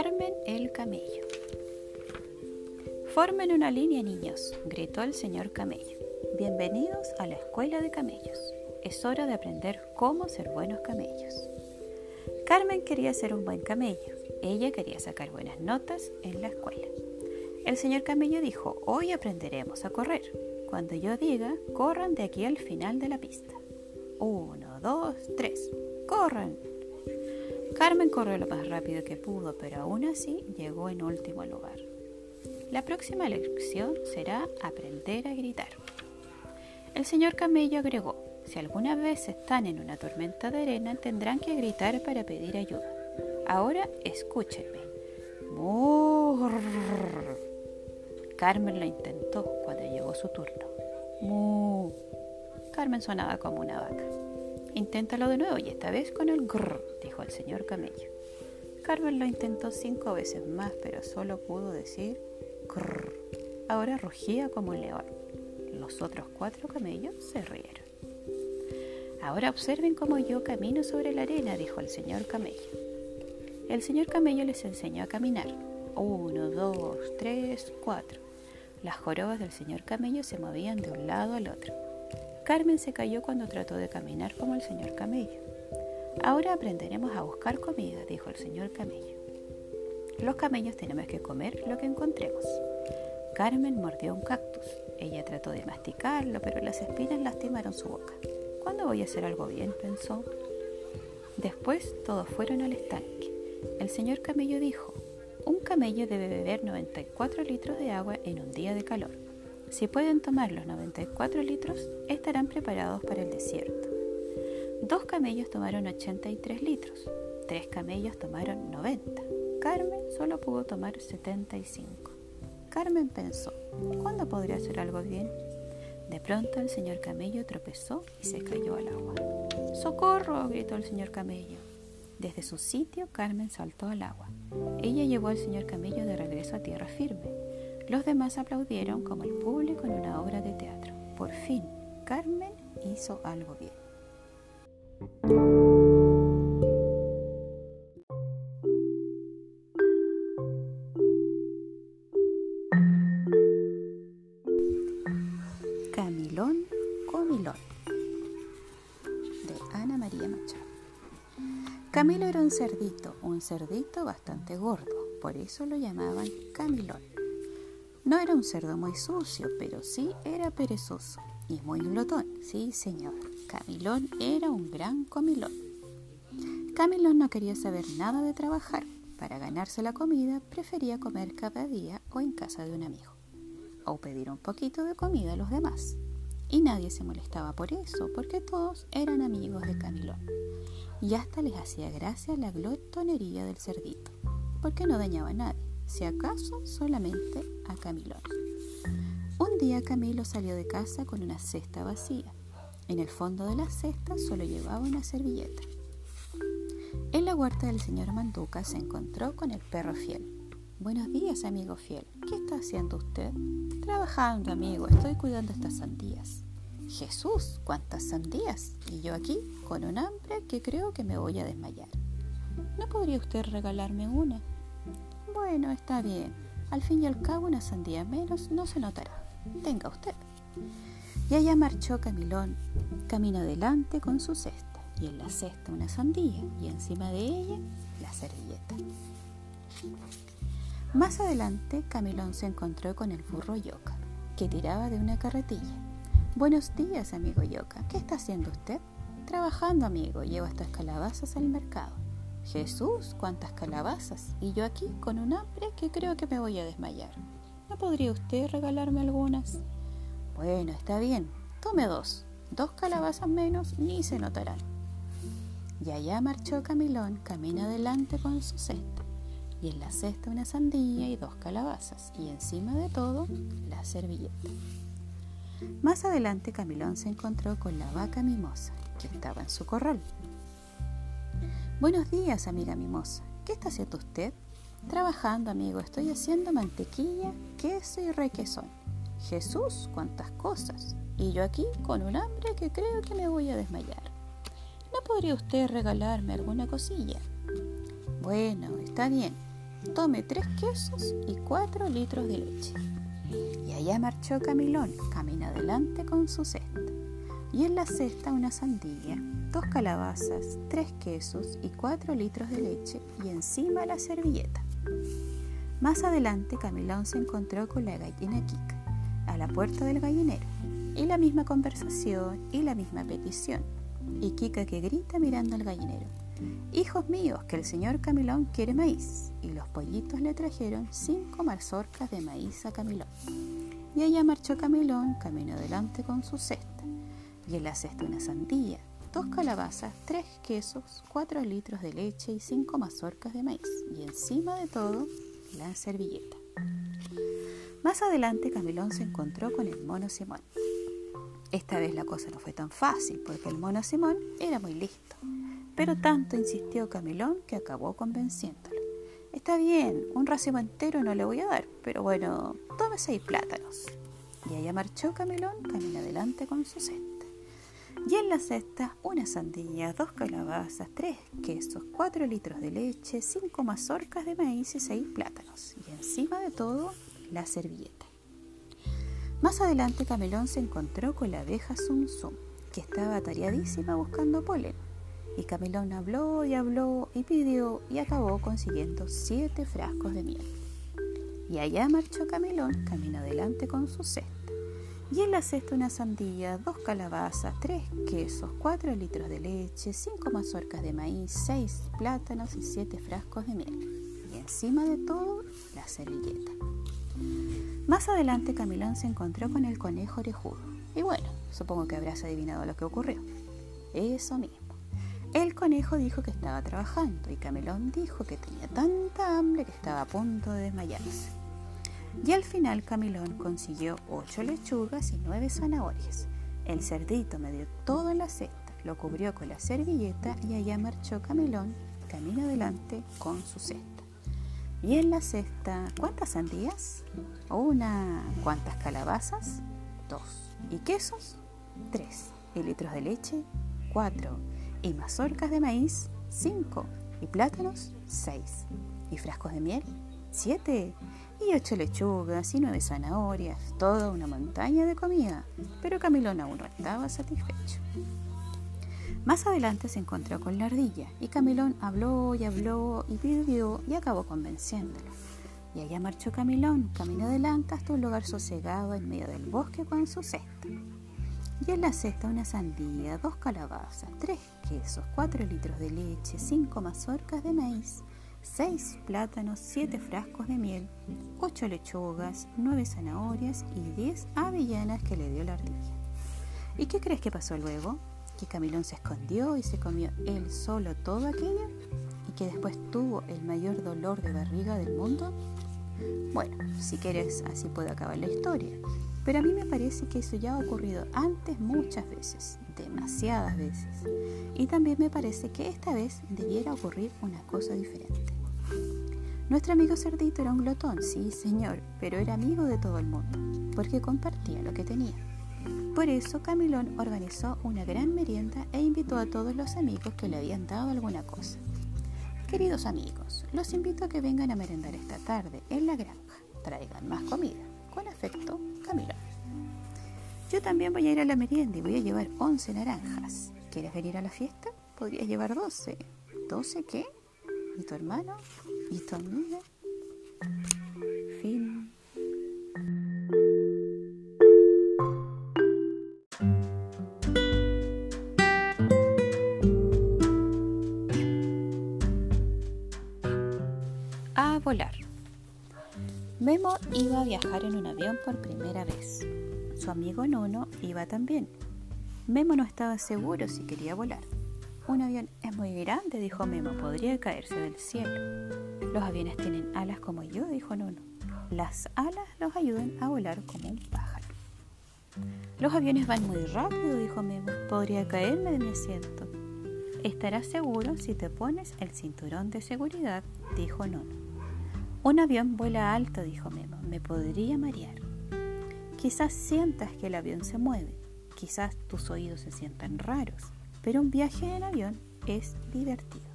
Carmen el camello. Formen una línea, niños, gritó el señor camello. Bienvenidos a la escuela de camellos. Es hora de aprender cómo ser buenos camellos. Carmen quería ser un buen camello. Ella quería sacar buenas notas en la escuela. El señor camello dijo, hoy aprenderemos a correr. Cuando yo diga, corran de aquí al final de la pista. Uno, dos, tres. ¡Corran! Carmen corrió lo más rápido que pudo, pero aún así llegó en último lugar. La próxima lección será aprender a gritar. El señor Camello agregó, si alguna vez están en una tormenta de arena tendrán que gritar para pedir ayuda. Ahora escúchenme. Carmen lo intentó cuando llegó su turno. Carmen sonaba como una vaca. Inténtalo de nuevo y esta vez con el grrr, dijo el señor camello. Carmen lo intentó cinco veces más, pero solo pudo decir grrr. Ahora rugía como un león. Los otros cuatro camellos se rieron. Ahora observen cómo yo camino sobre la arena, dijo el señor camello. El señor camello les enseñó a caminar. Uno, dos, tres, cuatro. Las jorobas del señor camello se movían de un lado al otro. Carmen se cayó cuando trató de caminar como el señor Camello. Ahora aprenderemos a buscar comida, dijo el señor Camello. Los camellos tenemos que comer lo que encontremos. Carmen mordió un cactus. Ella trató de masticarlo, pero las espinas lastimaron su boca. ¿Cuándo voy a hacer algo bien? pensó. Después todos fueron al estanque. El señor camello dijo, un camello debe beber 94 litros de agua en un día de calor. Si pueden tomar los 94 litros, estarán preparados para el desierto. Dos camellos tomaron 83 litros, tres camellos tomaron 90. Carmen solo pudo tomar 75. Carmen pensó, ¿cuándo podría hacer algo bien? De pronto el señor camello tropezó y se cayó al agua. ¡Socorro! gritó el señor camello. Desde su sitio, Carmen saltó al agua. Ella llevó al señor camello de regreso a tierra firme. Los demás aplaudieron como el público en una obra de teatro. Por fin, Carmen hizo algo bien. Camilón Comilón de Ana María Machado. Camilo era un cerdito, un cerdito bastante gordo, por eso lo llamaban Camilón. No era un cerdo muy sucio, pero sí era perezoso y muy glotón. Sí, señor. Camilón era un gran comilón. Camilón no quería saber nada de trabajar. Para ganarse la comida prefería comer cada día o en casa de un amigo. O pedir un poquito de comida a los demás. Y nadie se molestaba por eso, porque todos eran amigos de Camilón. Y hasta les hacía gracia la glotonería del cerdito, porque no dañaba a nadie si acaso solamente a Camilón. Un día Camilo salió de casa con una cesta vacía. En el fondo de la cesta solo llevaba una servilleta. En la huerta del señor Manduca se encontró con el perro fiel. Buenos días, amigo fiel. ¿Qué está haciendo usted? Trabajando, amigo. Estoy cuidando estas sandías. Jesús, cuántas sandías. Y yo aquí con un hambre que creo que me voy a desmayar. ¿No podría usted regalarme una? Bueno, está bien. Al fin y al cabo una sandía menos no se notará. Tenga usted. Y allá marchó Camilón, camino adelante con su cesta, y en la cesta una sandía, y encima de ella la servilleta. Más adelante, Camilón se encontró con el burro Yoca, que tiraba de una carretilla. Buenos días, amigo Yoca. ¿Qué está haciendo usted? Trabajando, amigo. Llevo estas calabazas al mercado. Jesús, cuántas calabazas. Y yo aquí con un hambre que creo que me voy a desmayar. ¿No podría usted regalarme algunas? Bueno, está bien. Tome dos. Dos calabazas menos ni se notarán. Y allá marchó Camilón, camina adelante con su cesta. Y en la cesta una sandía y dos calabazas. Y encima de todo, la servilleta. Más adelante Camilón se encontró con la vaca mimosa, que estaba en su corral. Buenos días, amiga mimosa. ¿Qué está haciendo usted? Trabajando, amigo. Estoy haciendo mantequilla, queso y requesón. Jesús, cuántas cosas. Y yo aquí con un hambre que creo que me voy a desmayar. ¿No podría usted regalarme alguna cosilla? Bueno, está bien. tome tres quesos y cuatro litros de leche. Y allá marchó Camilón, camino adelante con su cesta. Y en la cesta una sandía, dos calabazas, tres quesos y cuatro litros de leche y encima la servilleta. Más adelante Camilón se encontró con la gallina Kika a la puerta del gallinero y la misma conversación y la misma petición. Y Kika que grita mirando al gallinero. Hijos míos, que el señor Camilón quiere maíz. Y los pollitos le trajeron cinco mazorcas de maíz a Camilón. Y allá marchó Camilón, camino adelante con su cesta. Y en la cesta una sandía, dos calabazas, tres quesos, cuatro litros de leche y cinco mazorcas de maíz. Y encima de todo, la servilleta. Más adelante Camilón se encontró con el mono Simón. Esta vez la cosa no fue tan fácil porque el mono Simón era muy listo, pero tanto insistió Camilón que acabó convenciéndolo. Está bien, un racimo entero no le voy a dar, pero bueno, tome seis plátanos. Y allá marchó Camilón, camino adelante con su cesta. Y en la cesta, una sandía, dos calabazas, tres quesos, cuatro litros de leche, cinco mazorcas de maíz y seis plátanos. Y encima de todo, la servilleta. Más adelante Camelón se encontró con la abeja Zum Zum, que estaba atareadísima buscando polen. Y Camelón habló y habló y pidió y acabó consiguiendo siete frascos de miel. Y allá marchó Camelón, camino adelante con su cesta. Y en la cesta una sandía, dos calabazas, tres quesos, cuatro litros de leche, cinco mazorcas de maíz, seis plátanos y siete frascos de miel. Y encima de todo, la servilleta. Más adelante Camilón se encontró con el conejo orejudo. Y bueno, supongo que habrás adivinado lo que ocurrió. Eso mismo. El conejo dijo que estaba trabajando y Camilón dijo que tenía tanta hambre que estaba a punto de desmayarse. Y al final Camilón consiguió ocho lechugas y nueve zanahorias. El cerdito me dio todo en la cesta, lo cubrió con la servilleta y allá marchó Camilón, camino adelante con su cesta. Y en la cesta, ¿cuántas sandías? Una. ¿Cuántas calabazas? Dos. ¿Y quesos? Tres. ¿Y litros de leche? Cuatro. ¿Y mazorcas de maíz? Cinco. ¿Y plátanos? Seis. ¿Y frascos de miel? Siete. Y ocho lechugas y nueve zanahorias. Toda una montaña de comida. Pero Camilón aún no estaba satisfecho. Más adelante se encontró con la ardilla y Camilón habló y habló y pidió y acabó convenciéndolo. Y allá marchó Camilón, camino adelante hasta un lugar sosegado en medio del bosque con su cesta. Y en la cesta una sandía, dos calabazas, tres quesos, cuatro litros de leche, cinco mazorcas de maíz, seis plátanos, siete frascos de miel, ocho lechugas, nueve zanahorias y diez avellanas que le dio la ardilla. ¿Y qué crees que pasó luego? que Camilón se escondió y se comió él solo todo aquello y que después tuvo el mayor dolor de barriga del mundo? Bueno, si quieres así puede acabar la historia, pero a mí me parece que eso ya ha ocurrido antes muchas veces, demasiadas veces, y también me parece que esta vez debiera ocurrir una cosa diferente. Nuestro amigo Cerdito era un glotón, sí señor, pero era amigo de todo el mundo, porque compartía lo que tenía. Por eso Camilón organizó una gran merienda e invitó a todos los amigos que le habían dado alguna cosa. Queridos amigos, los invito a que vengan a merendar esta tarde en la granja. Traigan más comida. Con afecto, Camilón. Yo también voy a ir a la merienda y voy a llevar 11 naranjas. ¿Quieres venir a la fiesta? Podrías llevar 12. ¿12 qué? ¿Y tu hermano? ¿Y tu amiga? Memo iba a viajar en un avión por primera vez. Su amigo Nuno iba también. Memo no estaba seguro si quería volar. Un avión es muy grande, dijo Memo, podría caerse del cielo. Los aviones tienen alas como yo, dijo Nuno. Las alas los ayudan a volar como un pájaro. Los aviones van muy rápido, dijo Memo. Podría caerme de mi asiento. Estarás seguro si te pones el cinturón de seguridad, dijo Nuno. Un avión vuela alto, dijo Memo. Me podría marear. Quizás sientas que el avión se mueve. Quizás tus oídos se sientan raros. Pero un viaje en avión es divertido.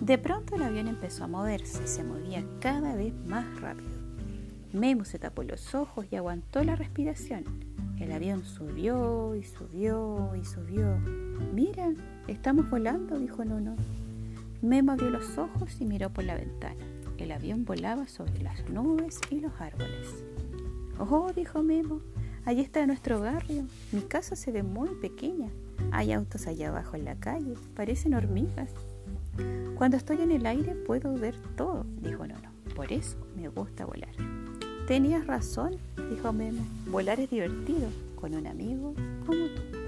De pronto el avión empezó a moverse, se movía cada vez más rápido. Memo se tapó los ojos y aguantó la respiración. El avión subió y subió y subió. Mira, estamos volando, dijo Nuno. Memo abrió los ojos y miró por la ventana. El avión volaba sobre las nubes y los árboles. Oh, dijo Memo, allí está nuestro barrio. Mi casa se ve muy pequeña. Hay autos allá abajo en la calle, parecen hormigas. Cuando estoy en el aire puedo ver todo, dijo Nono. Por eso me gusta volar. Tenías razón, dijo Memo. Volar es divertido con un amigo como tú.